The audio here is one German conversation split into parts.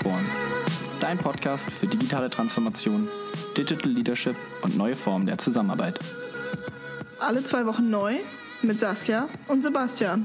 Transform, dein Podcast für digitale Transformation, Digital Leadership und neue Formen der Zusammenarbeit. Alle zwei Wochen neu mit Saskia und Sebastian.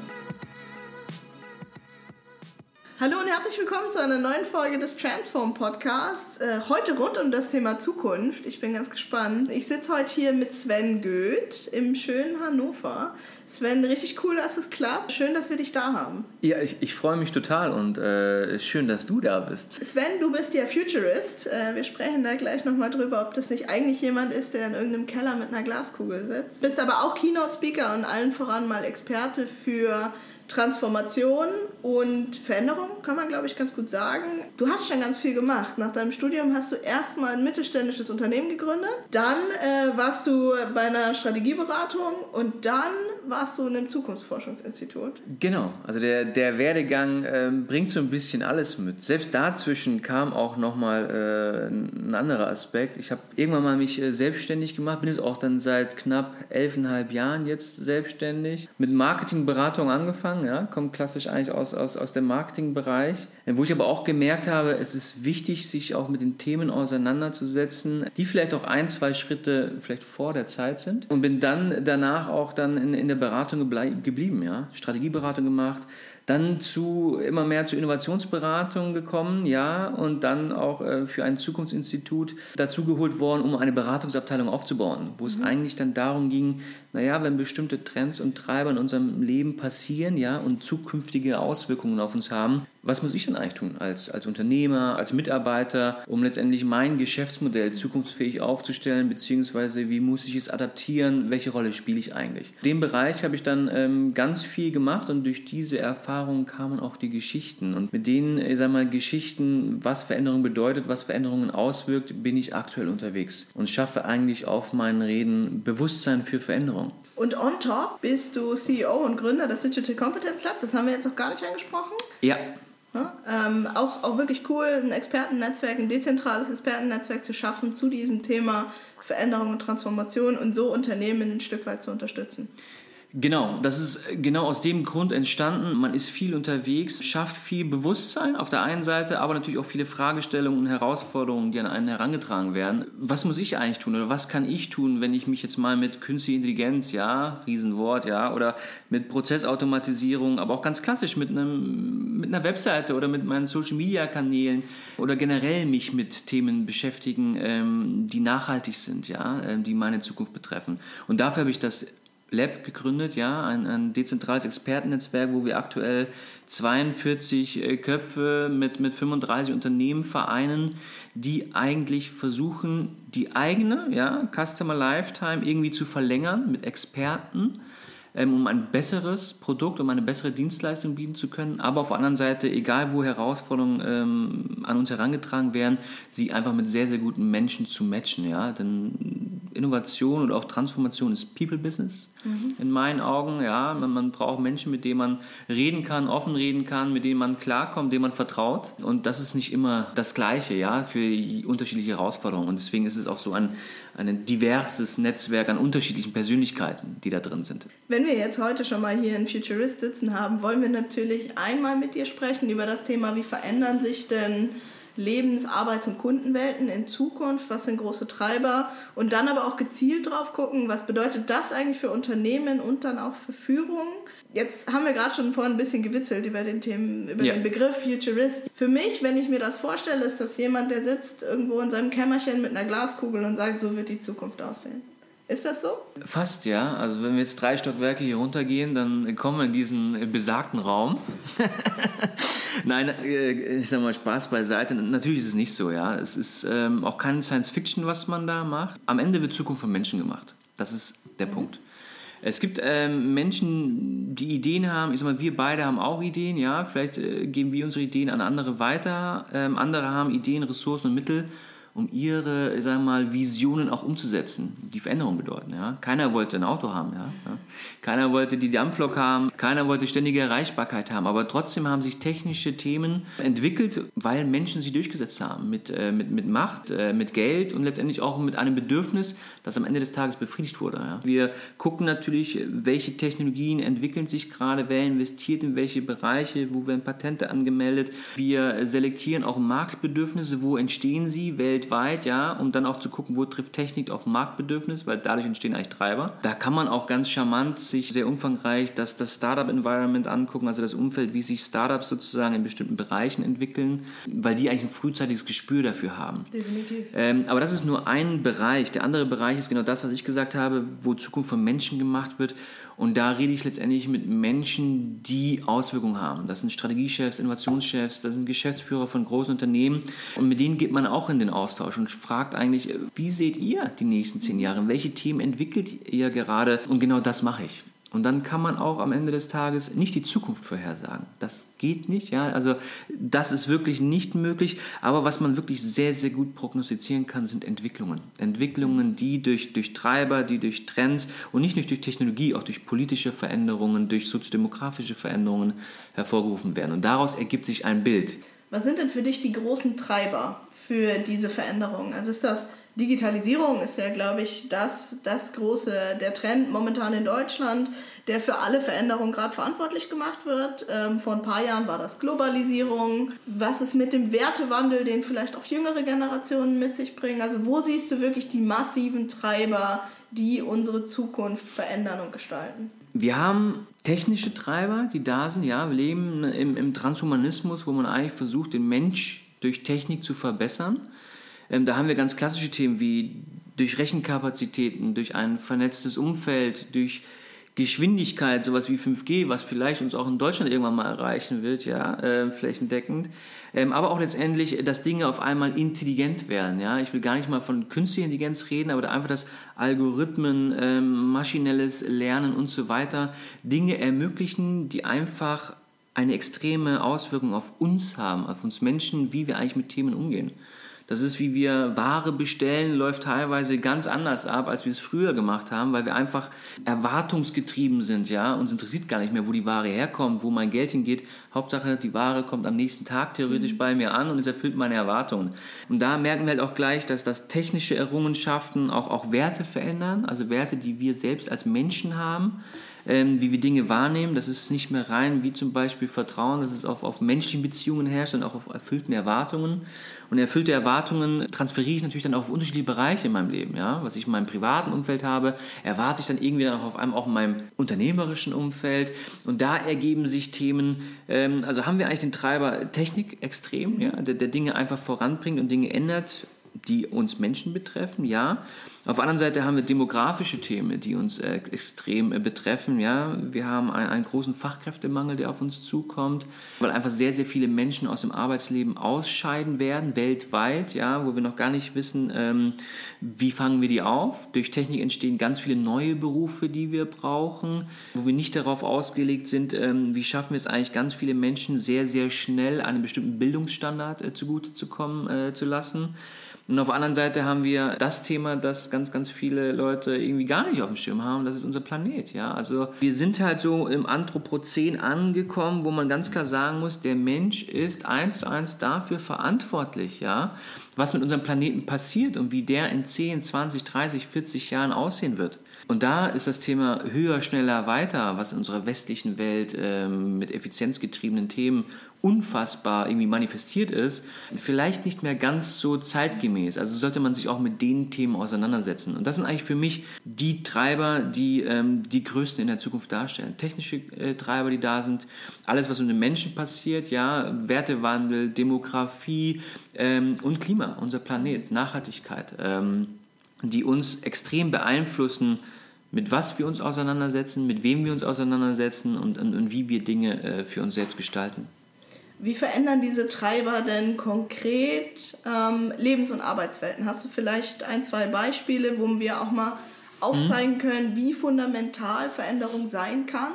Hallo und herzlich willkommen zu einer neuen Folge des Transform Podcasts. Äh, heute rund um das Thema Zukunft. Ich bin ganz gespannt. Ich sitze heute hier mit Sven Goeth im schönen Hannover. Sven, richtig cool, dass es klappt. Schön, dass wir dich da haben. Ja, ich, ich freue mich total und äh, schön, dass du da bist. Sven, du bist ja Futurist. Äh, wir sprechen da gleich nochmal drüber, ob das nicht eigentlich jemand ist, der in irgendeinem Keller mit einer Glaskugel sitzt. Bist aber auch Keynote-Speaker und allen voran mal Experte für Transformation und Veränderung, kann man glaube ich ganz gut sagen. Du hast schon ganz viel gemacht. Nach deinem Studium hast du erstmal ein mittelständisches Unternehmen gegründet, dann äh, warst du bei einer Strategieberatung und dann warst du in einem Zukunftsforschungsinstitut. Genau, also der, der Werdegang äh, bringt so ein bisschen alles mit. Selbst dazwischen kam auch nochmal äh, ein anderer Aspekt. Ich habe irgendwann mal mich äh, selbstständig gemacht, bin jetzt auch dann seit knapp elfeinhalb Jahren jetzt selbstständig, mit Marketingberatung angefangen angefangen, ja, kommt klassisch eigentlich aus, aus, aus dem Marketingbereich, wo ich aber auch gemerkt habe, es ist wichtig, sich auch mit den Themen auseinanderzusetzen, die vielleicht auch ein, zwei Schritte vielleicht vor der Zeit sind. Und bin dann danach auch dann in, in der Beratung geblieben, ja, Strategieberatung gemacht, dann zu immer mehr zu Innovationsberatung gekommen, ja, und dann auch äh, für ein Zukunftsinstitut dazugeholt worden, um eine Beratungsabteilung aufzubauen, wo es mhm. eigentlich dann darum ging, naja, wenn bestimmte Trends und Treiber in unserem Leben passieren, ja, und zukünftige Auswirkungen auf uns haben, was muss ich denn eigentlich tun als, als Unternehmer, als Mitarbeiter, um letztendlich mein Geschäftsmodell zukunftsfähig aufzustellen, beziehungsweise wie muss ich es adaptieren, welche Rolle spiele ich eigentlich? In dem Bereich habe ich dann ähm, ganz viel gemacht und durch diese Erfahrungen kamen auch die Geschichten. Und mit denen, ich sag mal, Geschichten, was Veränderung bedeutet, was Veränderungen auswirkt, bin ich aktuell unterwegs und schaffe eigentlich auf meinen Reden Bewusstsein für Veränderung. Und on top bist du CEO und Gründer des Digital Competence Lab. Das haben wir jetzt noch gar nicht angesprochen. Ja. Ja ähm, auch, auch wirklich cool, ein Expertennetzwerk, ein dezentrales Expertennetzwerk zu schaffen zu diesem Thema Veränderung und Transformation und so Unternehmen ein Stück weit zu unterstützen. Genau, das ist genau aus dem Grund entstanden. Man ist viel unterwegs, schafft viel Bewusstsein auf der einen Seite, aber natürlich auch viele Fragestellungen und Herausforderungen, die an einen herangetragen werden. Was muss ich eigentlich tun oder was kann ich tun, wenn ich mich jetzt mal mit künstlicher Intelligenz, ja, Riesenwort, ja, oder mit Prozessautomatisierung, aber auch ganz klassisch mit einem mit einer Webseite oder mit meinen Social Media Kanälen oder generell mich mit Themen beschäftigen, ähm, die nachhaltig sind, ja, ähm, die meine Zukunft betreffen. Und dafür habe ich das Lab gegründet, ja, ein, ein dezentrales Expertennetzwerk, wo wir aktuell 42 äh, Köpfe mit, mit 35 Unternehmen vereinen, die eigentlich versuchen, die eigene ja, Customer Lifetime irgendwie zu verlängern mit Experten um ein besseres Produkt, um eine bessere Dienstleistung bieten zu können. Aber auf der anderen Seite, egal wo Herausforderungen ähm, an uns herangetragen werden, sie einfach mit sehr, sehr guten Menschen zu matchen. Ja? Denn Innovation und auch Transformation ist People-Business mhm. in meinen Augen. Ja? Man, man braucht Menschen, mit denen man reden kann, offen reden kann, mit denen man klarkommt, denen man vertraut. Und das ist nicht immer das Gleiche ja? für unterschiedliche Herausforderungen. Und deswegen ist es auch so ein, ein diverses Netzwerk an unterschiedlichen Persönlichkeiten, die da drin sind. Wenn wir jetzt heute schon mal hier in Futurist sitzen haben, wollen wir natürlich einmal mit dir sprechen über das Thema, wie verändern sich denn Lebens-, Arbeits- und Kundenwelten in Zukunft, was sind große Treiber und dann aber auch gezielt drauf gucken, was bedeutet das eigentlich für Unternehmen und dann auch für Führung. Jetzt haben wir gerade schon vorhin ein bisschen gewitzelt über den Themen, über ja. den Begriff Futurist. Für mich, wenn ich mir das vorstelle, ist das jemand, der sitzt irgendwo in seinem Kämmerchen mit einer Glaskugel und sagt, so wird die Zukunft aussehen. Ist das so? Fast ja. Also wenn wir jetzt drei Stockwerke hier runtergehen, dann kommen wir in diesen besagten Raum. Nein, äh, ich sag mal Spaß beiseite. Natürlich ist es nicht so, ja. Es ist ähm, auch kein Science Fiction, was man da macht. Am Ende wird Zukunft von Menschen gemacht. Das ist der mhm. Punkt. Es gibt ähm, Menschen, die Ideen haben. Ich sag mal, wir beide haben auch Ideen, ja. Vielleicht äh, geben wir unsere Ideen an andere weiter. Ähm, andere haben Ideen, Ressourcen und Mittel um ihre, sagen mal, Visionen auch umzusetzen, die Veränderung bedeuten. Ja? Keiner wollte ein Auto haben. Ja? keiner wollte die Dampflok haben, keiner wollte ständige Erreichbarkeit haben. Aber trotzdem haben sich technische Themen entwickelt, weil Menschen sie durchgesetzt haben. Mit, äh, mit, mit Macht, äh, mit Geld und letztendlich auch mit einem Bedürfnis, das am Ende des Tages befriedigt wurde. Ja. Wir gucken natürlich, welche Technologien entwickeln sich gerade, wer investiert in welche Bereiche, wo werden Patente angemeldet. Wir selektieren auch Marktbedürfnisse, wo entstehen sie weltweit, ja, um dann auch zu gucken, wo trifft Technik auf Marktbedürfnis, weil dadurch entstehen eigentlich Treiber. Da kann man auch ganz charmant sich sehr umfangreich das, das Startup-Environment angucken, also das Umfeld, wie sich Startups sozusagen in bestimmten Bereichen entwickeln, weil die eigentlich ein frühzeitiges Gespür dafür haben. Definitiv. Ähm, aber das ist nur ein Bereich. Der andere Bereich ist genau das, was ich gesagt habe, wo Zukunft von Menschen gemacht wird. Und da rede ich letztendlich mit Menschen, die Auswirkungen haben. Das sind Strategiechefs, Innovationschefs, das sind Geschäftsführer von großen Unternehmen. Und mit denen geht man auch in den Austausch und fragt eigentlich, wie seht ihr die nächsten zehn Jahre? Welche Themen entwickelt ihr gerade? Und genau das mache ich. Und dann kann man auch am Ende des Tages nicht die Zukunft vorhersagen. Das geht nicht, ja. Also das ist wirklich nicht möglich. Aber was man wirklich sehr, sehr gut prognostizieren kann, sind Entwicklungen. Entwicklungen, die durch, durch Treiber, die durch Trends und nicht nur durch Technologie, auch durch politische Veränderungen, durch soziodemografische Veränderungen hervorgerufen werden. Und daraus ergibt sich ein Bild. Was sind denn für dich die großen Treiber für diese Veränderungen? Also ist das Digitalisierung ist ja, glaube ich, das, das große, der Trend momentan in Deutschland, der für alle Veränderungen gerade verantwortlich gemacht wird. Ähm, vor ein paar Jahren war das Globalisierung. Was ist mit dem Wertewandel, den vielleicht auch jüngere Generationen mit sich bringen? Also wo siehst du wirklich die massiven Treiber, die unsere Zukunft verändern und gestalten? Wir haben technische Treiber, die da sind. Ja, wir leben im, im Transhumanismus, wo man eigentlich versucht, den Mensch durch Technik zu verbessern. Ähm, da haben wir ganz klassische Themen wie durch Rechenkapazitäten, durch ein vernetztes Umfeld, durch Geschwindigkeit, sowas wie 5G, was vielleicht uns auch in Deutschland irgendwann mal erreichen wird, ja, äh, flächendeckend. Ähm, aber auch letztendlich, dass Dinge auf einmal intelligent werden, ja. Ich will gar nicht mal von künstlicher Intelligenz reden, aber einfach, dass Algorithmen, ähm, maschinelles Lernen und so weiter Dinge ermöglichen, die einfach eine extreme Auswirkung auf uns haben, auf uns Menschen, wie wir eigentlich mit Themen umgehen. Das ist, wie wir Ware bestellen, läuft teilweise ganz anders ab, als wir es früher gemacht haben, weil wir einfach erwartungsgetrieben sind, ja. Uns interessiert gar nicht mehr, wo die Ware herkommt, wo mein Geld hingeht. Hauptsache, die Ware kommt am nächsten Tag theoretisch mhm. bei mir an und es erfüllt meine Erwartungen. Und da merken wir halt auch gleich, dass das technische Errungenschaften auch, auch Werte verändern, also Werte, die wir selbst als Menschen haben ähm, wie wir Dinge wahrnehmen. Das ist nicht mehr rein wie zum Beispiel Vertrauen, das ist auf, auf menschlichen Beziehungen herrscht und auch auf erfüllten Erwartungen. Und erfüllte Erwartungen transferiere ich natürlich dann auch auf unterschiedliche Bereiche in meinem Leben. Ja? Was ich in meinem privaten Umfeld habe, erwarte ich dann irgendwie dann auch auf einmal auch in meinem unternehmerischen Umfeld. Und da ergeben sich Themen, ähm, also haben wir eigentlich den Treiber Technik extrem, ja? der, der Dinge einfach voranbringt und Dinge ändert die uns Menschen betreffen, ja. Auf der anderen Seite haben wir demografische Themen, die uns äh, extrem äh, betreffen, ja. Wir haben ein, einen großen Fachkräftemangel, der auf uns zukommt, weil einfach sehr, sehr viele Menschen aus dem Arbeitsleben ausscheiden werden, weltweit, ja, wo wir noch gar nicht wissen, ähm, wie fangen wir die auf. Durch Technik entstehen ganz viele neue Berufe, die wir brauchen, wo wir nicht darauf ausgelegt sind, ähm, wie schaffen wir es eigentlich, ganz viele Menschen sehr, sehr schnell einen bestimmten Bildungsstandard äh, zugute zu kommen äh, zu lassen. Und auf der anderen Seite haben wir das Thema, das ganz, ganz viele Leute irgendwie gar nicht auf dem Schirm haben, das ist unser Planet. Ja? Also wir sind halt so im Anthropozän angekommen, wo man ganz klar sagen muss, der Mensch ist eins zu eins dafür verantwortlich, ja? was mit unserem Planeten passiert und wie der in 10, 20, 30, 40 Jahren aussehen wird. Und da ist das Thema höher, schneller, weiter, was in unserer westlichen Welt ähm, mit effizienzgetriebenen Themen unfassbar irgendwie manifestiert ist, vielleicht nicht mehr ganz so zeitgemäß. Also sollte man sich auch mit den Themen auseinandersetzen. Und das sind eigentlich für mich die Treiber, die ähm, die größten in der Zukunft darstellen. Technische äh, Treiber, die da sind, alles, was um den Menschen passiert, ja, Wertewandel, Demografie ähm, und Klima, unser Planet, Nachhaltigkeit, ähm, die uns extrem beeinflussen, mit was wir uns auseinandersetzen, mit wem wir uns auseinandersetzen und, und, und wie wir Dinge äh, für uns selbst gestalten. Wie verändern diese Treiber denn konkret ähm, Lebens- und Arbeitswelten? Hast du vielleicht ein, zwei Beispiele, wo wir auch mal aufzeigen mhm. können, wie fundamental Veränderung sein kann?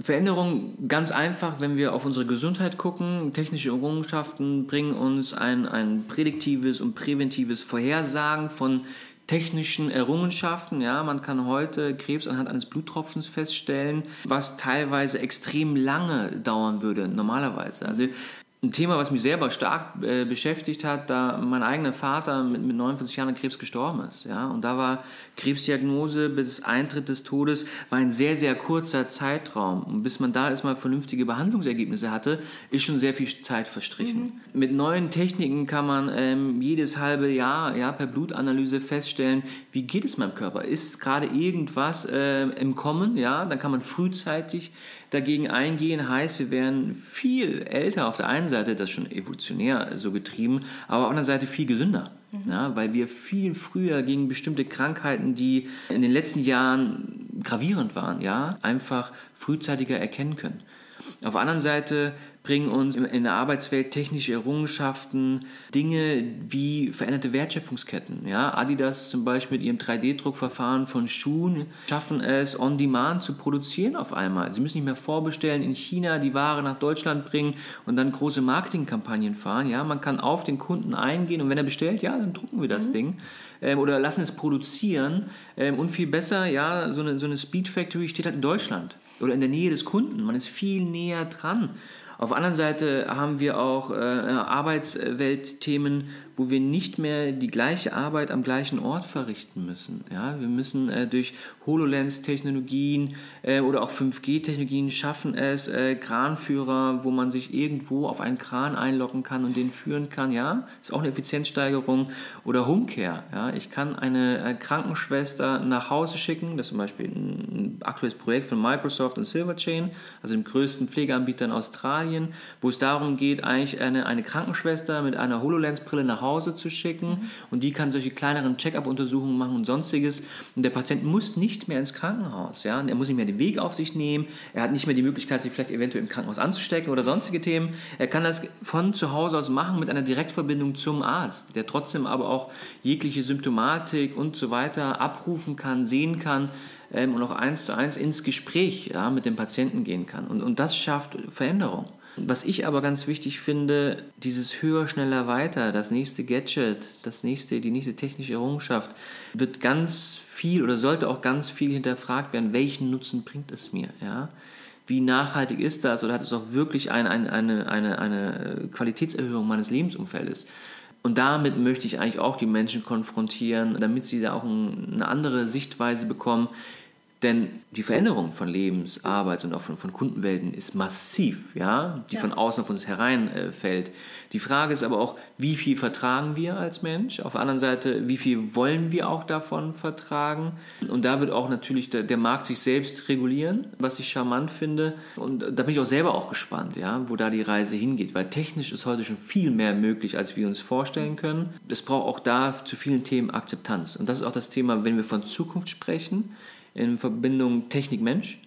Veränderung ganz einfach, wenn wir auf unsere Gesundheit gucken. Technische Errungenschaften bringen uns ein, ein prädiktives und präventives Vorhersagen von technischen Errungenschaften. Ja, man kann heute Krebs anhand eines Bluttropfens feststellen, was teilweise extrem lange dauern würde normalerweise. Also ein Thema, was mich selber stark äh, beschäftigt hat, da mein eigener Vater mit, mit 49 Jahren an Krebs gestorben ist. Ja? Und da war Krebsdiagnose bis Eintritt des Todes war ein sehr, sehr kurzer Zeitraum. Und bis man da erstmal vernünftige Behandlungsergebnisse hatte, ist schon sehr viel Zeit verstrichen. Mhm. Mit neuen Techniken kann man ähm, jedes halbe Jahr ja, per Blutanalyse feststellen, wie geht es meinem Körper? Ist gerade irgendwas äh, im Kommen? Ja? Dann kann man frühzeitig dagegen eingehen, heißt, wir wären viel älter auf der einen Seite, das schon evolutionär so getrieben, aber auf der anderen Seite viel gesünder. Mhm. Ja, weil wir viel früher gegen bestimmte Krankheiten, die in den letzten Jahren gravierend waren, ja, einfach frühzeitiger erkennen können. Auf der anderen Seite bringen uns in der Arbeitswelt technische Errungenschaften, Dinge wie veränderte Wertschöpfungsketten. Ja, Adidas zum Beispiel mit ihrem 3D-Druckverfahren von Schuhen schaffen es, on demand zu produzieren auf einmal. Sie müssen nicht mehr vorbestellen in China, die Ware nach Deutschland bringen und dann große Marketingkampagnen fahren. Ja, man kann auf den Kunden eingehen und wenn er bestellt, ja, dann drucken wir das mhm. Ding ähm, oder lassen es produzieren. Ähm, und viel besser, ja, so eine, so eine Speed Factory steht halt in Deutschland oder in der Nähe des Kunden. Man ist viel näher dran. Auf der anderen Seite haben wir auch äh, Arbeitsweltthemen, wo wir nicht mehr die gleiche Arbeit am gleichen Ort verrichten müssen. Ja, wir müssen äh, durch HoloLens-Technologien äh, oder auch 5G-Technologien schaffen es, äh, Kranführer, wo man sich irgendwo auf einen Kran einloggen kann und den führen kann. Ja, ist auch eine Effizienzsteigerung. Oder Homecare. Ja, ich kann eine äh, Krankenschwester nach Hause schicken. Das ist zum Beispiel ein, ein aktuelles Projekt von Microsoft und Silverchain, also dem größten Pflegeanbieter in Australien, wo es darum geht, eigentlich eine, eine Krankenschwester mit einer HoloLens-Brille nach Hause Hause zu schicken mhm. und die kann solche kleineren Check-up-Untersuchungen machen und sonstiges. Und der Patient muss nicht mehr ins Krankenhaus. Ja? Und er muss nicht mehr den Weg auf sich nehmen. Er hat nicht mehr die Möglichkeit, sich vielleicht eventuell im Krankenhaus anzustecken oder sonstige Themen. Er kann das von zu Hause aus machen mit einer Direktverbindung zum Arzt, der trotzdem aber auch jegliche Symptomatik und so weiter abrufen kann, sehen kann ähm, und auch eins zu eins ins Gespräch ja, mit dem Patienten gehen kann. Und, und das schafft Veränderung. Was ich aber ganz wichtig finde, dieses höher, schneller, weiter, das nächste Gadget, das nächste, die nächste technische Errungenschaft, wird ganz viel oder sollte auch ganz viel hinterfragt werden, welchen Nutzen bringt es mir, ja? Wie nachhaltig ist das oder hat es auch wirklich ein, ein, eine, eine, eine Qualitätserhöhung meines Lebensumfeldes? Und damit möchte ich eigentlich auch die Menschen konfrontieren, damit sie da auch eine andere Sichtweise bekommen, denn die Veränderung von Lebens-, Arbeits- und auch von, von, Kundenwelten ist massiv, ja, die ja. von außen auf uns hereinfällt. Äh, die Frage ist aber auch, wie viel vertragen wir als Mensch? Auf der anderen Seite, wie viel wollen wir auch davon vertragen? Und da wird auch natürlich der, der Markt sich selbst regulieren, was ich charmant finde. Und da bin ich auch selber auch gespannt, ja, wo da die Reise hingeht, weil technisch ist heute schon viel mehr möglich, als wir uns vorstellen können. Es braucht auch da zu vielen Themen Akzeptanz. Und das ist auch das Thema, wenn wir von Zukunft sprechen in Verbindung Technik-Mensch.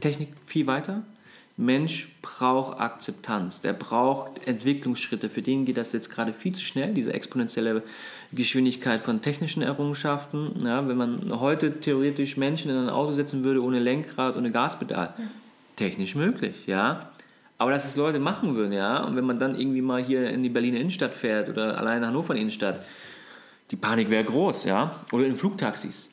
Technik viel weiter. Mensch braucht Akzeptanz, der braucht Entwicklungsschritte. Für den geht das jetzt gerade viel zu schnell, diese exponentielle Geschwindigkeit von technischen Errungenschaften. Ja, wenn man heute theoretisch Menschen in ein Auto setzen würde ohne Lenkrad, ohne Gaspedal, technisch möglich, ja. Aber dass es Leute machen würden, ja. Und wenn man dann irgendwie mal hier in die Berliner Innenstadt fährt oder allein nach Hannover Innenstadt, die Panik wäre groß, ja. Oder in Flugtaxis.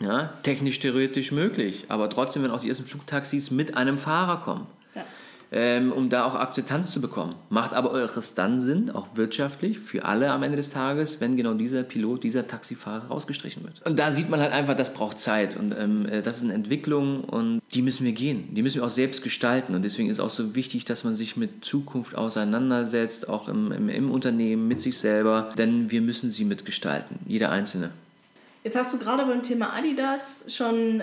Ja, technisch theoretisch möglich, aber trotzdem, wenn auch die ersten Flugtaxis mit einem Fahrer kommen, ja. ähm, um da auch Akzeptanz zu bekommen. Macht aber eures dann Sinn, auch wirtschaftlich, für alle am Ende des Tages, wenn genau dieser Pilot, dieser Taxifahrer rausgestrichen wird. Und da sieht man halt einfach, das braucht Zeit und ähm, äh, das ist eine Entwicklung und die müssen wir gehen, die müssen wir auch selbst gestalten und deswegen ist auch so wichtig, dass man sich mit Zukunft auseinandersetzt, auch im, im, im Unternehmen, mit sich selber, denn wir müssen sie mitgestalten, jeder Einzelne. Jetzt hast du gerade beim Thema Adidas schon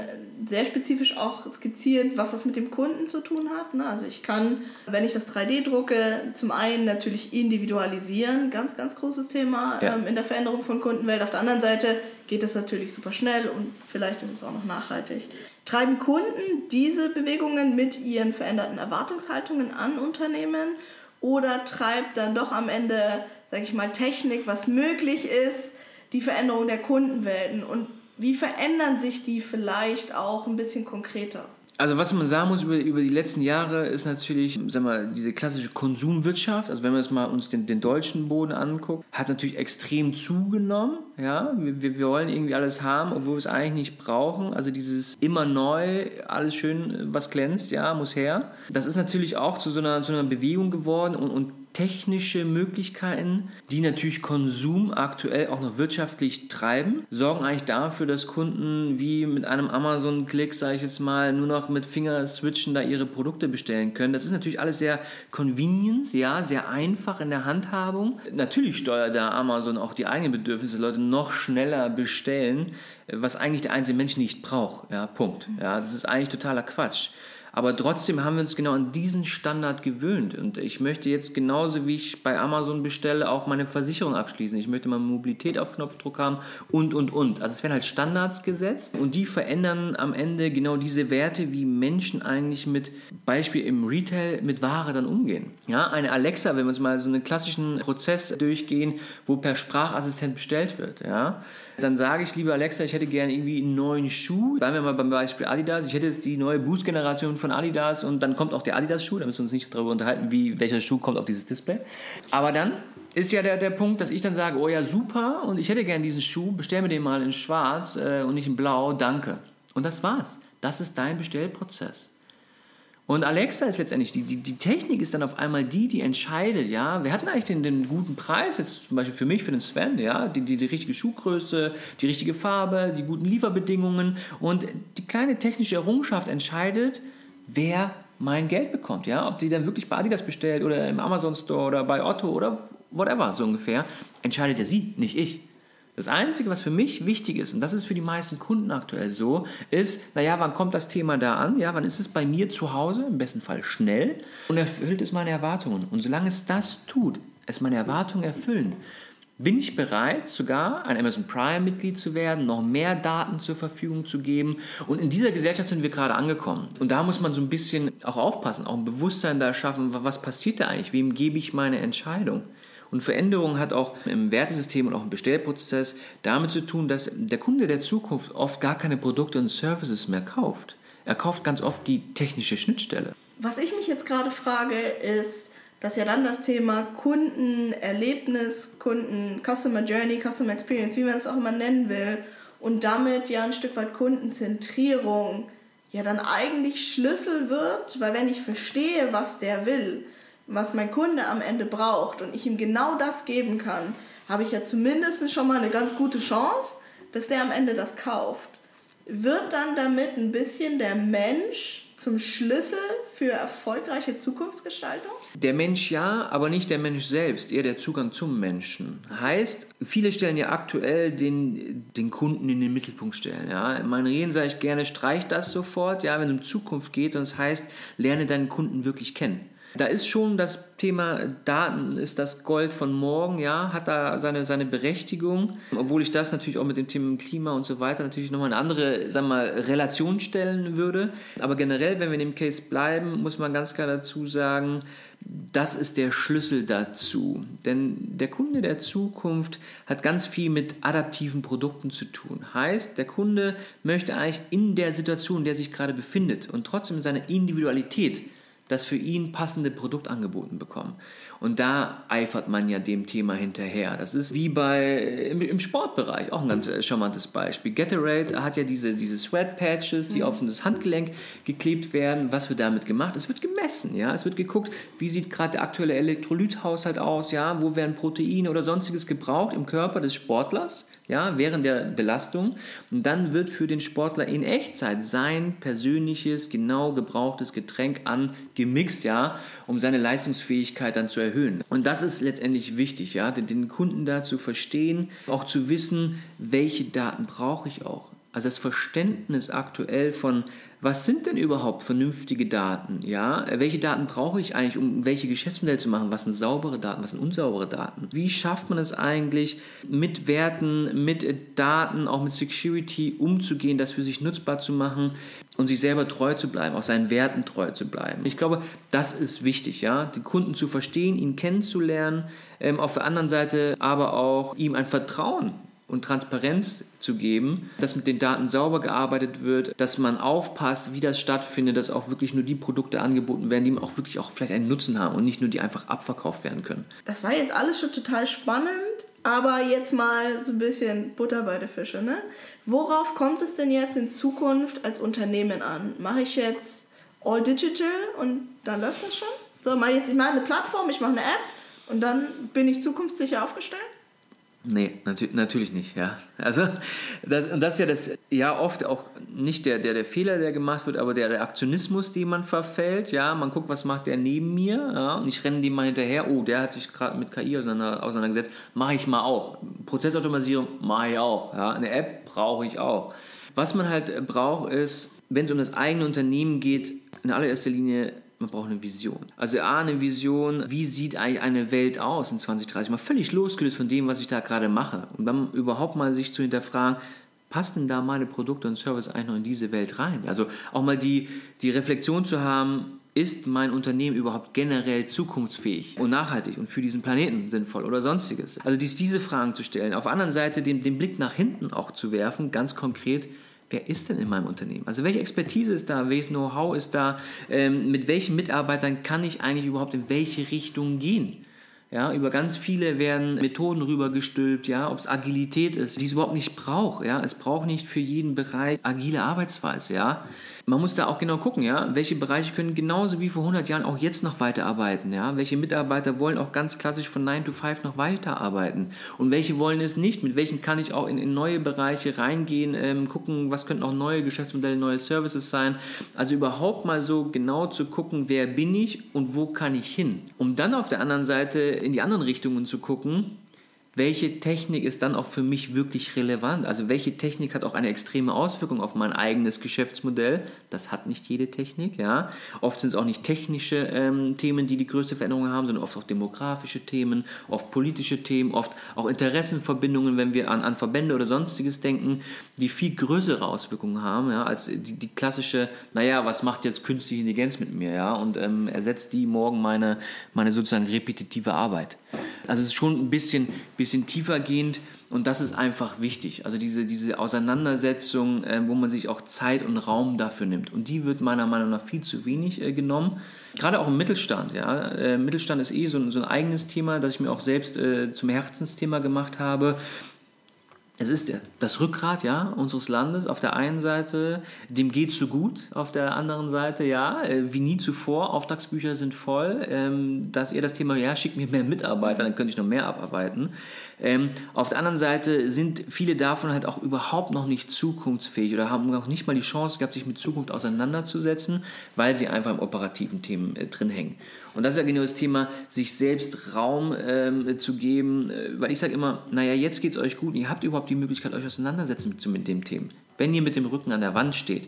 sehr spezifisch auch skizziert, was das mit dem Kunden zu tun hat. Ne? Also ich kann, wenn ich das 3D drucke, zum einen natürlich individualisieren, ganz, ganz großes Thema ja. ähm, in der Veränderung von Kundenwelt. Auf der anderen Seite geht es natürlich super schnell und vielleicht ist es auch noch nachhaltig. Treiben Kunden diese Bewegungen mit ihren veränderten Erwartungshaltungen an Unternehmen oder treibt dann doch am Ende, sage ich mal, Technik, was möglich ist, die Veränderung der Kundenwelten und wie verändern sich die vielleicht auch ein bisschen konkreter? Also was man sagen muss über, über die letzten Jahre ist natürlich, sag mal, diese klassische Konsumwirtschaft, also wenn wir jetzt mal uns den, den deutschen Boden angucken, hat natürlich extrem zugenommen. Ja, wir, wir wollen irgendwie alles haben, obwohl wir es eigentlich nicht brauchen. Also dieses immer neu, alles schön, was glänzt, ja, muss her. Das ist natürlich auch zu so einer, zu einer Bewegung geworden und, und technische Möglichkeiten, die natürlich Konsum aktuell auch noch wirtschaftlich treiben, sorgen eigentlich dafür, dass Kunden wie mit einem Amazon-Klick, sage ich jetzt mal, nur noch mit Fingerswitchen da ihre Produkte bestellen können. Das ist natürlich alles sehr convenience, ja, sehr einfach in der Handhabung. Natürlich steuert da Amazon auch die eigenen Bedürfnisse, Leute noch schneller bestellen, was eigentlich der einzelne Mensch nicht braucht. Ja, Punkt. Ja, das ist eigentlich totaler Quatsch. Aber trotzdem haben wir uns genau an diesen Standard gewöhnt. Und ich möchte jetzt genauso wie ich bei Amazon bestelle, auch meine Versicherung abschließen. Ich möchte meine Mobilität auf Knopfdruck haben und, und, und. Also es werden halt Standards gesetzt und die verändern am Ende genau diese Werte, wie Menschen eigentlich mit, Beispiel im Retail, mit Ware dann umgehen. Ja, eine Alexa, wenn wir uns mal so einen klassischen Prozess durchgehen, wo per Sprachassistent bestellt wird, ja, dann sage ich, liebe Alexa, ich hätte gerne irgendwie einen neuen Schuh. Bleiben wir mal beim Beispiel Adidas. Ich hätte jetzt die neue Boost-Generation von Adidas und dann kommt auch der Adidas-Schuh. Da müssen wir uns nicht darüber unterhalten, wie, welcher Schuh kommt auf dieses Display. Aber dann ist ja der, der Punkt, dass ich dann sage, oh ja, super und ich hätte gerne diesen Schuh, bestell mir den mal in schwarz äh, und nicht in blau, danke. Und das war's. Das ist dein Bestellprozess. Und Alexa ist letztendlich, die, die, die Technik ist dann auf einmal die, die entscheidet, ja. Wir hatten eigentlich den, den guten Preis, jetzt zum Beispiel für mich, für den Sven, ja, die, die, die richtige Schuhgröße, die richtige Farbe, die guten Lieferbedingungen und die kleine technische Errungenschaft entscheidet, wer mein Geld bekommt, ja. Ob die dann wirklich bei Adidas bestellt oder im Amazon Store oder bei Otto oder whatever, so ungefähr, entscheidet ja sie, nicht ich. Das Einzige, was für mich wichtig ist, und das ist für die meisten Kunden aktuell so, ist, naja, wann kommt das Thema da an? Ja, wann ist es bei mir zu Hause? Im besten Fall schnell. Und erfüllt es meine Erwartungen. Und solange es das tut, es meine Erwartungen erfüllen, bin ich bereit, sogar ein Amazon Prime-Mitglied zu werden, noch mehr Daten zur Verfügung zu geben. Und in dieser Gesellschaft sind wir gerade angekommen. Und da muss man so ein bisschen auch aufpassen, auch ein Bewusstsein da schaffen, was passiert da eigentlich? Wem gebe ich meine Entscheidung? Und Veränderung hat auch im Wertesystem und auch im Bestellprozess damit zu tun, dass der Kunde der Zukunft oft gar keine Produkte und Services mehr kauft. Er kauft ganz oft die technische Schnittstelle. Was ich mich jetzt gerade frage, ist, dass ja dann das Thema Kundenerlebnis, Kunden, Customer Journey, Customer Experience, wie man es auch immer nennen will, und damit ja ein Stück weit Kundenzentrierung ja dann eigentlich Schlüssel wird, weil wenn ich verstehe, was der will, was mein Kunde am Ende braucht und ich ihm genau das geben kann, habe ich ja zumindest schon mal eine ganz gute Chance, dass der am Ende das kauft. Wird dann damit ein bisschen der Mensch zum Schlüssel für erfolgreiche Zukunftsgestaltung? Der Mensch ja, aber nicht der Mensch selbst, eher der Zugang zum Menschen. Heißt, viele stellen ja aktuell den, den Kunden in den Mittelpunkt stellen. Ja? In meinen Reden sage ich gerne, streich das sofort, ja, wenn es um Zukunft geht und es heißt, lerne deinen Kunden wirklich kennen. Da ist schon das Thema Daten ist das Gold von morgen, ja, hat da seine, seine Berechtigung, obwohl ich das natürlich auch mit dem Thema Klima und so weiter natürlich nochmal eine andere, sagen wir mal, Relation stellen würde. Aber generell, wenn wir in dem Case bleiben, muss man ganz klar dazu sagen, das ist der Schlüssel dazu. Denn der Kunde der Zukunft hat ganz viel mit adaptiven Produkten zu tun. Heißt, der Kunde möchte eigentlich in der Situation, in der er sich gerade befindet und trotzdem seine Individualität das für ihn passende Produkt angeboten bekommen. Und da eifert man ja dem Thema hinterher. Das ist wie bei im, im Sportbereich, auch ein ganz äh, charmantes Beispiel. Gatorade hat ja diese, diese Sweat-Patches, die mhm. auf das Handgelenk geklebt werden. Was wird damit gemacht? Es wird gemessen, ja. Es wird geguckt, wie sieht gerade der aktuelle Elektrolythaushalt aus, ja. Wo werden Proteine oder sonstiges gebraucht im Körper des Sportlers ja, während der Belastung. Und dann wird für den Sportler in Echtzeit sein persönliches, genau gebrauchtes Getränk angemixt, ja, um seine Leistungsfähigkeit dann zu erhöhen. Und das ist letztendlich wichtig, ja, den Kunden da zu verstehen, auch zu wissen, welche Daten brauche ich auch. Also das Verständnis aktuell von, was sind denn überhaupt vernünftige Daten? Ja, welche Daten brauche ich eigentlich, um welche Geschäftsmodelle zu machen? Was sind saubere Daten? Was sind unsaubere Daten? Wie schafft man es eigentlich, mit Werten, mit Daten, auch mit Security umzugehen, das für sich nutzbar zu machen und sich selber treu zu bleiben, auch seinen Werten treu zu bleiben? Ich glaube, das ist wichtig, ja, die Kunden zu verstehen, ihn kennenzulernen, ähm, auf der anderen Seite aber auch ihm ein Vertrauen und Transparenz zu geben, dass mit den Daten sauber gearbeitet wird, dass man aufpasst, wie das stattfindet, dass auch wirklich nur die Produkte angeboten werden, die auch wirklich auch vielleicht einen Nutzen haben und nicht nur die einfach abverkauft werden können. Das war jetzt alles schon total spannend, aber jetzt mal so ein bisschen Butter bei der Fische. Ne? Worauf kommt es denn jetzt in Zukunft als Unternehmen an? Mache ich jetzt all digital und dann läuft das schon? So, ich jetzt ich mache eine Plattform, ich mache eine App und dann bin ich zukunftssicher aufgestellt? Nee, natür natürlich nicht, ja. Also, das, und das ist ja das, ja, oft auch nicht der, der, der Fehler, der gemacht wird, aber der Reaktionismus, den man verfällt, ja. Man guckt, was macht der neben mir, ja, und ich renne dem mal hinterher, oh, der hat sich gerade mit KI auseinander, auseinandergesetzt, mache ich mal auch. Prozessautomatisierung mache ich auch, ja. Eine App brauche ich auch. Was man halt braucht, ist, wenn es um das eigene Unternehmen geht, in allererster Linie man braucht eine Vision. Also A, eine Vision, wie sieht eigentlich eine Welt aus in 2030? Mal völlig losgelöst von dem, was ich da gerade mache. Und dann überhaupt mal sich zu hinterfragen, passt denn da meine Produkte und Service eigentlich noch in diese Welt rein? Also auch mal die, die Reflexion zu haben, ist mein Unternehmen überhaupt generell zukunftsfähig und nachhaltig und für diesen Planeten sinnvoll oder sonstiges? Also dies, diese Fragen zu stellen. Auf der anderen Seite den, den Blick nach hinten auch zu werfen, ganz konkret, wer ist denn in meinem Unternehmen? Also welche Expertise ist da, welches Know-how ist da, ähm, mit welchen Mitarbeitern kann ich eigentlich überhaupt in welche Richtung gehen? Ja, über ganz viele werden Methoden rübergestülpt, ja, ob es Agilität ist, die es überhaupt nicht braucht. Ja. Es braucht nicht für jeden Bereich agile Arbeitsweise. Ja man muss da auch genau gucken, ja, welche Bereiche können genauso wie vor 100 Jahren auch jetzt noch weiterarbeiten, ja, welche Mitarbeiter wollen auch ganz klassisch von 9 to 5 noch weiterarbeiten? Und welche wollen es nicht, mit welchen kann ich auch in, in neue Bereiche reingehen, ähm, gucken, was könnten auch neue Geschäftsmodelle, neue Services sein, also überhaupt mal so genau zu gucken, wer bin ich und wo kann ich hin, um dann auf der anderen Seite in die anderen Richtungen zu gucken, welche Technik ist dann auch für mich wirklich relevant? Also welche Technik hat auch eine extreme Auswirkung auf mein eigenes Geschäftsmodell? Das hat nicht jede Technik, ja. Oft sind es auch nicht technische ähm, Themen, die die größte Veränderung haben, sondern oft auch demografische Themen, oft politische Themen, oft auch Interessenverbindungen, wenn wir an, an Verbände oder sonstiges denken, die viel größere Auswirkungen haben, ja, als die, die klassische, naja, was macht jetzt künstliche Intelligenz mit mir, ja, und ähm, ersetzt die morgen meine, meine sozusagen repetitive Arbeit. Also es ist schon ein bisschen, bisschen tiefergehend und das ist einfach wichtig. Also diese, diese Auseinandersetzung, äh, wo man sich auch Zeit und Raum dafür nimmt. Und die wird meiner Meinung nach viel zu wenig äh, genommen. Gerade auch im Mittelstand. Ja. Äh, Mittelstand ist eh so, so ein eigenes Thema, das ich mir auch selbst äh, zum Herzensthema gemacht habe es ist das Rückgrat ja, unseres Landes auf der einen Seite, dem geht so gut, auf der anderen Seite ja, äh, wie nie zuvor, Auftragsbücher sind voll, ähm, dass ihr das Thema, ja, schickt mir mehr Mitarbeiter, dann könnte ich noch mehr abarbeiten. Ähm, auf der anderen Seite sind viele davon halt auch überhaupt noch nicht zukunftsfähig oder haben noch nicht mal die Chance gehabt, sich mit Zukunft auseinanderzusetzen, weil sie einfach im operativen Themen äh, drin hängen. Und das ist ja genau das Thema, sich selbst Raum ähm, zu geben, äh, weil ich sage immer, naja, jetzt geht es euch gut und ihr habt überhaupt die Möglichkeit, euch auseinandersetzen mit, mit dem Thema. Wenn ihr mit dem Rücken an der Wand steht,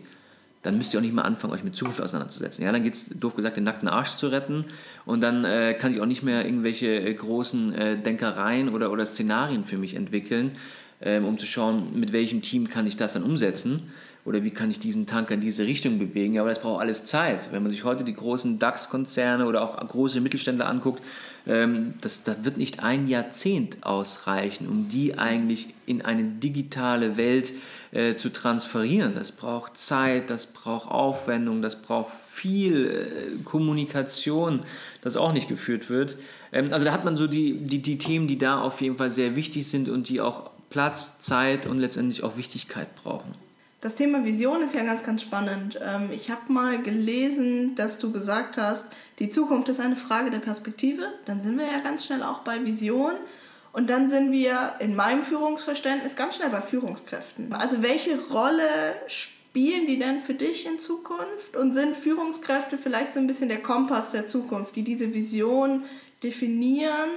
dann müsst ihr auch nicht mal anfangen, euch mit Zukunft auseinanderzusetzen. Ja, dann geht es, doof gesagt, den nackten Arsch zu retten und dann äh, kann ich auch nicht mehr irgendwelche äh, großen äh, Denkereien oder, oder Szenarien für mich entwickeln, ähm, um zu schauen, mit welchem Team kann ich das dann umsetzen oder wie kann ich diesen Tanker in diese Richtung bewegen. Aber das braucht alles Zeit. Wenn man sich heute die großen DAX-Konzerne oder auch große Mittelständler anguckt, ähm, das, das wird nicht ein Jahrzehnt ausreichen, um die eigentlich in eine digitale Welt äh, zu transferieren. Das braucht Zeit, das braucht Aufwendung, das braucht viel äh, Kommunikation, das auch nicht geführt wird. Ähm, also da hat man so die, die, die Themen, die da auf jeden Fall sehr wichtig sind und die auch Platz, Zeit und letztendlich auch Wichtigkeit brauchen. Das Thema Vision ist ja ganz, ganz spannend. Ähm, ich habe mal gelesen, dass du gesagt hast, die Zukunft ist eine Frage der Perspektive. Dann sind wir ja ganz schnell auch bei Vision. Und dann sind wir in meinem Führungsverständnis ganz schnell bei Führungskräften. Also welche Rolle spielen die denn für dich in Zukunft? Und sind Führungskräfte vielleicht so ein bisschen der Kompass der Zukunft, die diese Vision definieren,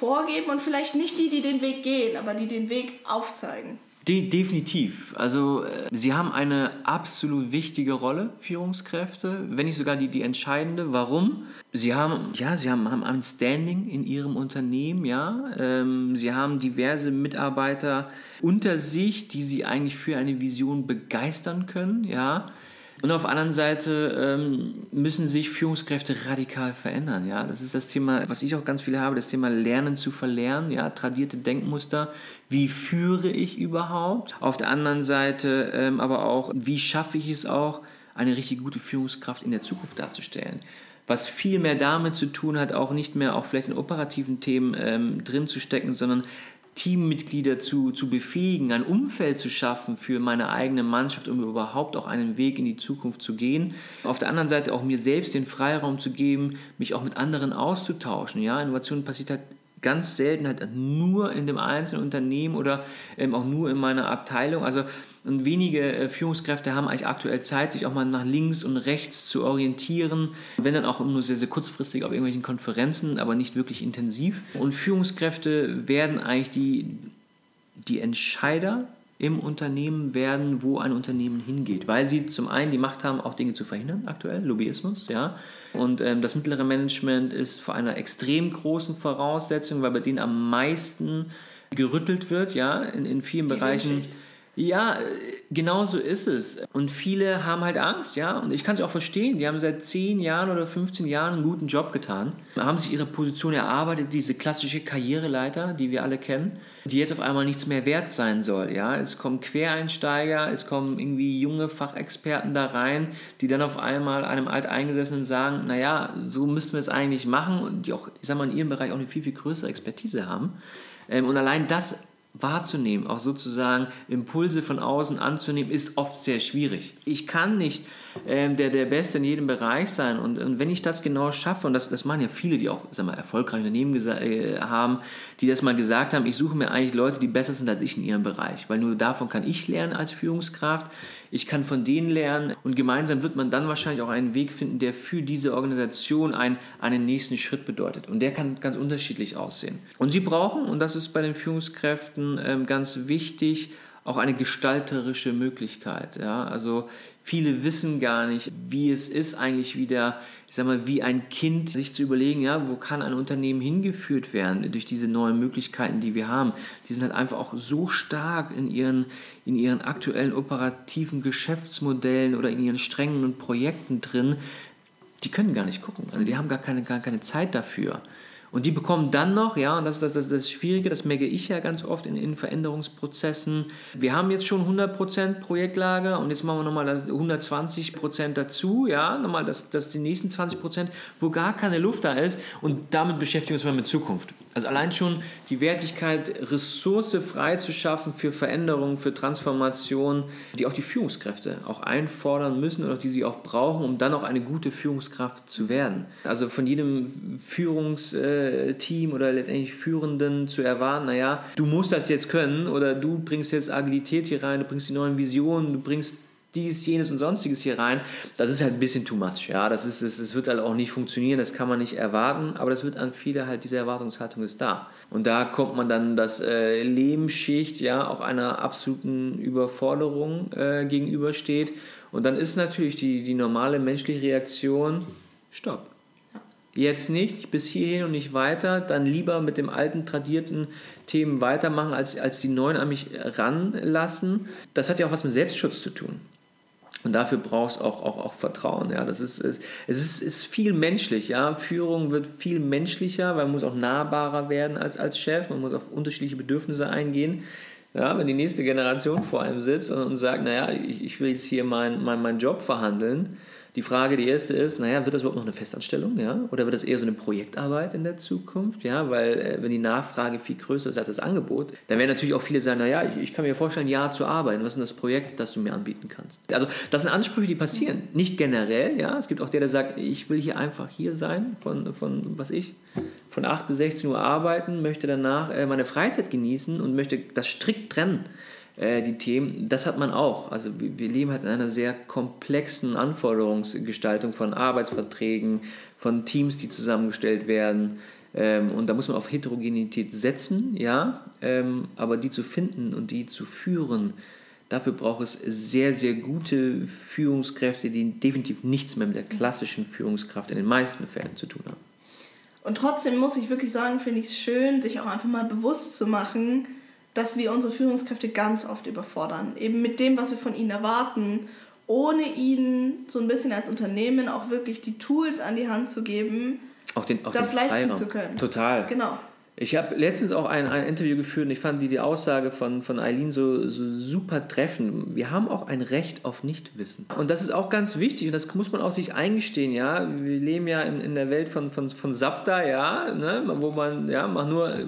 vorgeben und vielleicht nicht die, die den Weg gehen, aber die den Weg aufzeigen? De definitiv. Also äh, sie haben eine absolut wichtige Rolle, Führungskräfte, wenn nicht sogar die, die entscheidende. Warum? Sie haben, ja, sie haben, haben ein Standing in ihrem Unternehmen, ja. Ähm, sie haben diverse Mitarbeiter unter sich, die sie eigentlich für eine Vision begeistern können, ja. Und auf der anderen Seite ähm, müssen sich Führungskräfte radikal verändern. Ja, das ist das Thema, was ich auch ganz viel habe, das Thema Lernen zu verlernen. Ja, tradierte Denkmuster. Wie führe ich überhaupt? Auf der anderen Seite ähm, aber auch, wie schaffe ich es auch, eine richtig gute Führungskraft in der Zukunft darzustellen? was viel mehr damit zu tun hat, auch nicht mehr auch vielleicht in operativen Themen ähm, drin zu stecken, sondern Teammitglieder zu, zu befähigen, ein Umfeld zu schaffen für meine eigene Mannschaft, um überhaupt auch einen Weg in die Zukunft zu gehen. Auf der anderen Seite auch mir selbst den Freiraum zu geben, mich auch mit anderen auszutauschen. Ja, Innovation passiert halt ganz selten halt nur in dem einzelnen Unternehmen oder ähm, auch nur in meiner Abteilung. Also und wenige äh, Führungskräfte haben eigentlich aktuell Zeit, sich auch mal nach links und rechts zu orientieren, wenn dann auch nur sehr, sehr kurzfristig auf irgendwelchen Konferenzen, aber nicht wirklich intensiv. Und Führungskräfte werden eigentlich die, die Entscheider im Unternehmen werden, wo ein Unternehmen hingeht, weil sie zum einen die Macht haben, auch Dinge zu verhindern, aktuell, Lobbyismus, ja. Und ähm, das mittlere Management ist vor einer extrem großen Voraussetzung, weil bei denen am meisten gerüttelt wird, ja, in, in vielen die Bereichen. Windschicht ja, genau so ist es. Und viele haben halt Angst, ja. Und ich kann es auch verstehen. Die haben seit 10 Jahren oder 15 Jahren einen guten Job getan, haben sich ihre Position erarbeitet, diese klassische Karriereleiter, die wir alle kennen, die jetzt auf einmal nichts mehr wert sein soll, ja. Es kommen Quereinsteiger, es kommen irgendwie junge Fachexperten da rein, die dann auf einmal einem Alteingesessenen sagen, naja, so müssten wir es eigentlich machen und die auch, ich sag mal, in ihrem Bereich auch eine viel, viel größere Expertise haben. Ähm, und allein das wahrzunehmen, auch sozusagen Impulse von außen anzunehmen, ist oft sehr schwierig. Ich kann nicht ähm, der, der Beste in jedem Bereich sein und, und wenn ich das genau schaffe, und das, das machen ja viele, die auch sag mal, erfolgreiche Unternehmen äh, haben, die das mal gesagt haben, ich suche mir eigentlich Leute, die besser sind als ich in ihrem Bereich, weil nur davon kann ich lernen als Führungskraft ich kann von denen lernen und gemeinsam wird man dann wahrscheinlich auch einen Weg finden, der für diese Organisation einen, einen nächsten Schritt bedeutet. Und der kann ganz unterschiedlich aussehen. Und sie brauchen, und das ist bei den Führungskräften ähm, ganz wichtig, auch eine gestalterische Möglichkeit. Ja? Also viele wissen gar nicht, wie es ist, eigentlich wieder ich sag mal, wie ein Kind sich zu überlegen, ja, wo kann ein Unternehmen hingeführt werden durch diese neuen Möglichkeiten, die wir haben. Die sind halt einfach auch so stark in ihren, in ihren aktuellen operativen Geschäftsmodellen oder in ihren strengen Projekten drin, die können gar nicht gucken. Also die haben gar keine, gar keine Zeit dafür. Und die bekommen dann noch, ja, und das ist das, das, das Schwierige, das merke ich ja ganz oft in, in Veränderungsprozessen. Wir haben jetzt schon 100% Projektlage und jetzt machen wir nochmal 120% dazu, ja, nochmal das, das die nächsten 20%, wo gar keine Luft da ist und damit beschäftigen wir uns mal mit Zukunft. Also allein schon die Wertigkeit, Ressource frei zu schaffen für Veränderungen, für Transformation, die auch die Führungskräfte auch einfordern müssen oder die sie auch brauchen, um dann auch eine gute Führungskraft zu werden. Also von jedem Führungsteam oder letztendlich Führenden zu erwarten, naja, du musst das jetzt können oder du bringst jetzt Agilität hier rein, du bringst die neuen Visionen, du bringst dies, jenes und sonstiges hier rein, das ist halt ein bisschen too much. Ja, das ist, es, es wird halt auch nicht funktionieren, das kann man nicht erwarten, aber das wird an viele halt, diese Erwartungshaltung ist da. Und da kommt man dann das äh, Lebensschicht, ja, auch einer absoluten Überforderung äh, gegenübersteht. Und dann ist natürlich die, die normale menschliche Reaktion, stopp. Jetzt nicht, bis hierhin und nicht weiter, dann lieber mit dem alten, tradierten Themen weitermachen, als, als die neuen an mich ranlassen. Das hat ja auch was mit Selbstschutz zu tun. Und dafür braucht es auch, auch, auch Vertrauen. Ja. Das ist, es ist, ist viel menschlich. Ja. Führung wird viel menschlicher, weil man muss auch nahbarer werden als, als Chef. Man muss auf unterschiedliche Bedürfnisse eingehen. Ja, wenn die nächste Generation vor einem sitzt und, und sagt, naja, ich, ich will jetzt hier meinen mein, mein Job verhandeln, die Frage, die erste ist, naja, wird das überhaupt noch eine Festanstellung, ja? Oder wird das eher so eine Projektarbeit in der Zukunft, ja? Weil äh, wenn die Nachfrage viel größer ist als das Angebot, dann werden natürlich auch viele sagen, naja, ich, ich kann mir vorstellen, ja zu arbeiten. Was ist denn das Projekt, das du mir anbieten kannst? Also das sind Ansprüche, die passieren. Nicht generell, ja? Es gibt auch der, der sagt, ich will hier einfach hier sein, von, von was ich, von 8 bis 16 Uhr arbeiten, möchte danach äh, meine Freizeit genießen und möchte das strikt trennen. Äh, die Themen, das hat man auch. Also wir, leben halt in einer sehr komplexen Anforderungsgestaltung von Arbeitsverträgen, von Teams, die zusammengestellt werden. Ähm, und da muss man auf Heterogenität setzen, ja, ähm, aber die zu finden und die zu führen, dafür braucht es sehr, sehr gute Führungskräfte, die definitiv nichts mehr mit der klassischen Führungskraft in den meisten Fällen zu tun haben. Und trotzdem muss ich wirklich sagen, finde ich es schön, sich auch einfach mal bewusst zu machen, dass wir unsere Führungskräfte ganz oft überfordern. Eben mit dem, was wir von ihnen erwarten ohne ihnen so ein bisschen als Unternehmen auch wirklich die Tools an die Hand zu geben, auch den, auch das leisten Freiraum. zu können. Total. Genau. Ich habe letztens auch ein, ein Interview geführt und ich fand die, die Aussage von, von Eileen so, so super treffend. Wir haben auch ein Recht auf Nichtwissen. Und das ist auch ganz wichtig und das muss man auch sich eingestehen, ja. Wir leben ja in, in der Welt von, von, von Sabda, ja, ne? wo man, ja, macht nur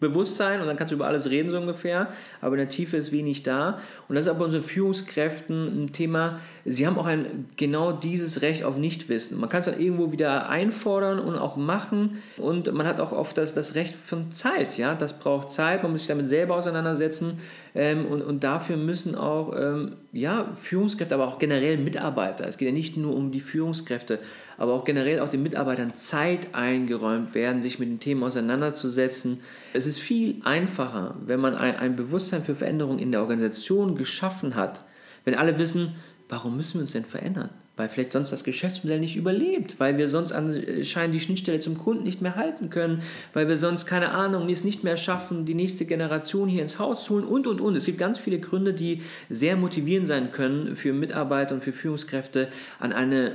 Bewusstsein und dann kannst du über alles reden, so ungefähr. Aber in der Tiefe ist wenig da. Und das ist bei unseren Führungskräften ein Thema. Sie haben auch ein, genau dieses Recht auf Nichtwissen. Man kann es dann irgendwo wieder einfordern und auch machen. Und man hat auch oft das, das Recht von Zeit. Ja? Das braucht Zeit. Man muss sich damit selber auseinandersetzen. Ähm, und, und dafür müssen auch ähm, ja, Führungskräfte, aber auch generell Mitarbeiter, es geht ja nicht nur um die Führungskräfte, aber auch generell auch den Mitarbeitern Zeit eingeräumt werden, sich mit den Themen auseinanderzusetzen. Es ist viel einfacher, wenn man ein, ein Bewusstsein für Veränderung in der Organisation geschaffen hat, wenn alle wissen, warum müssen wir uns denn verändern? weil vielleicht sonst das Geschäftsmodell nicht überlebt, weil wir sonst anscheinend die Schnittstelle zum Kunden nicht mehr halten können, weil wir sonst, keine Ahnung, es nicht mehr schaffen, die nächste Generation hier ins Haus zu holen und, und, und. Es gibt ganz viele Gründe, die sehr motivierend sein können für Mitarbeiter und für Führungskräfte an eine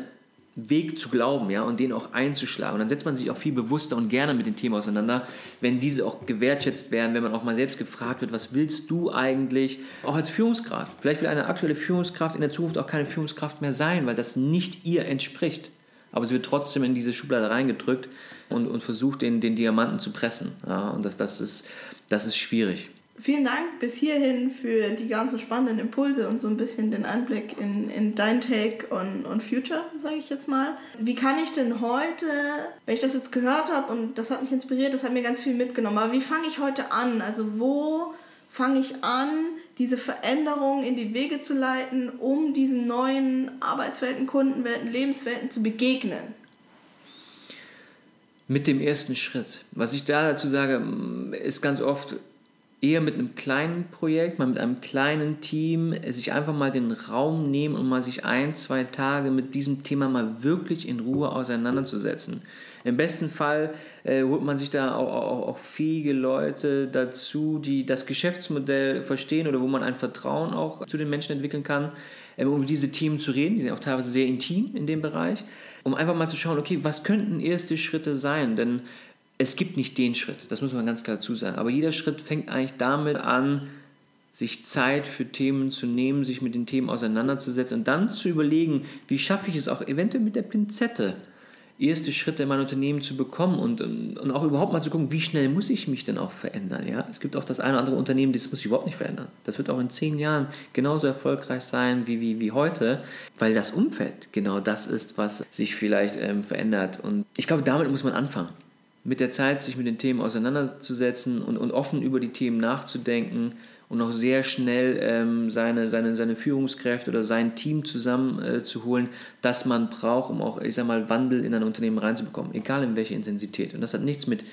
Weg zu glauben, ja, und den auch einzuschlagen. Und dann setzt man sich auch viel bewusster und gerne mit den Themen auseinander, wenn diese auch gewertschätzt werden, wenn man auch mal selbst gefragt wird, was willst du eigentlich, auch als Führungskraft. Vielleicht will eine aktuelle Führungskraft in der Zukunft auch keine Führungskraft mehr sein, weil das nicht ihr entspricht. Aber sie wird trotzdem in diese Schublade reingedrückt und, und versucht, den, den Diamanten zu pressen. Ja, und das, das, ist, das ist schwierig. Vielen Dank bis hierhin für die ganzen spannenden Impulse und so ein bisschen den Einblick in, in dein Take on, on Future, sage ich jetzt mal. Wie kann ich denn heute, wenn ich das jetzt gehört habe und das hat mich inspiriert, das hat mir ganz viel mitgenommen, aber wie fange ich heute an? Also wo fange ich an, diese Veränderung in die Wege zu leiten, um diesen neuen Arbeitswelten, Kundenwelten, Lebenswelten zu begegnen? Mit dem ersten Schritt. Was ich da dazu sage, ist ganz oft eher mit einem kleinen Projekt, mal mit einem kleinen Team, sich einfach mal den Raum nehmen und mal sich ein, zwei Tage mit diesem Thema mal wirklich in Ruhe auseinanderzusetzen. Im besten Fall äh, holt man sich da auch, auch, auch, fähige Leute dazu, die das Geschäftsmodell verstehen oder wo man ein Vertrauen auch zu den Menschen entwickeln kann, äh, um diese Themen zu reden. Die sind auch teilweise sehr intim in dem Bereich, um einfach mal zu schauen, okay, was könnten erste Schritte sein? Denn es gibt nicht den Schritt, das muss man ganz klar dazu sagen. Aber jeder Schritt fängt eigentlich damit an, sich Zeit für Themen zu nehmen, sich mit den Themen auseinanderzusetzen und dann zu überlegen, wie schaffe ich es auch eventuell mit der Pinzette, erste Schritte in mein Unternehmen zu bekommen und, und auch überhaupt mal zu gucken, wie schnell muss ich mich denn auch verändern. Ja? Es gibt auch das eine oder andere Unternehmen, das muss sich überhaupt nicht verändern. Das wird auch in zehn Jahren genauso erfolgreich sein wie, wie, wie heute, weil das Umfeld genau das ist, was sich vielleicht ähm, verändert. Und ich glaube, damit muss man anfangen mit der Zeit sich mit den Themen auseinanderzusetzen und, und offen über die Themen nachzudenken und auch sehr schnell ähm, seine, seine, seine Führungskräfte oder sein Team zusammenzuholen, äh, das man braucht, um auch, ich sag mal, Wandel in ein Unternehmen reinzubekommen, egal in welche Intensität. Und das hat nichts mit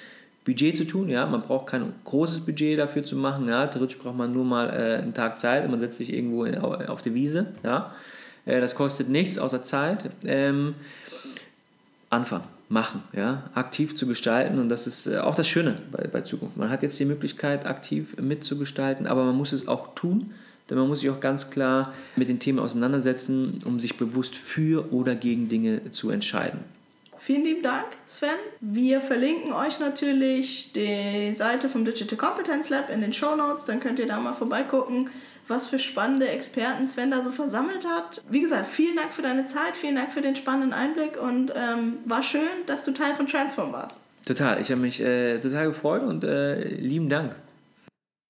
Budget zu tun, ja, man braucht kein großes Budget dafür zu machen, ja, theoretisch braucht man nur mal äh, einen Tag Zeit und man setzt sich irgendwo in, auf die Wiese, ja, äh, das kostet nichts außer Zeit. Ähm, Anfang machen, ja, aktiv zu gestalten und das ist äh, auch das Schöne bei, bei Zukunft. Man hat jetzt die Möglichkeit, aktiv mitzugestalten, aber man muss es auch tun, denn man muss sich auch ganz klar mit den Themen auseinandersetzen, um sich bewusst für oder gegen Dinge zu entscheiden. Vielen lieben Dank, Sven. Wir verlinken euch natürlich die Seite vom Digital Competence Lab in den Show Notes, dann könnt ihr da mal vorbeigucken was für spannende Experten Sven da so versammelt hat. Wie gesagt, vielen Dank für deine Zeit, vielen Dank für den spannenden Einblick und ähm, war schön, dass du Teil von Transform warst. Total, ich habe mich äh, total gefreut und äh, lieben Dank.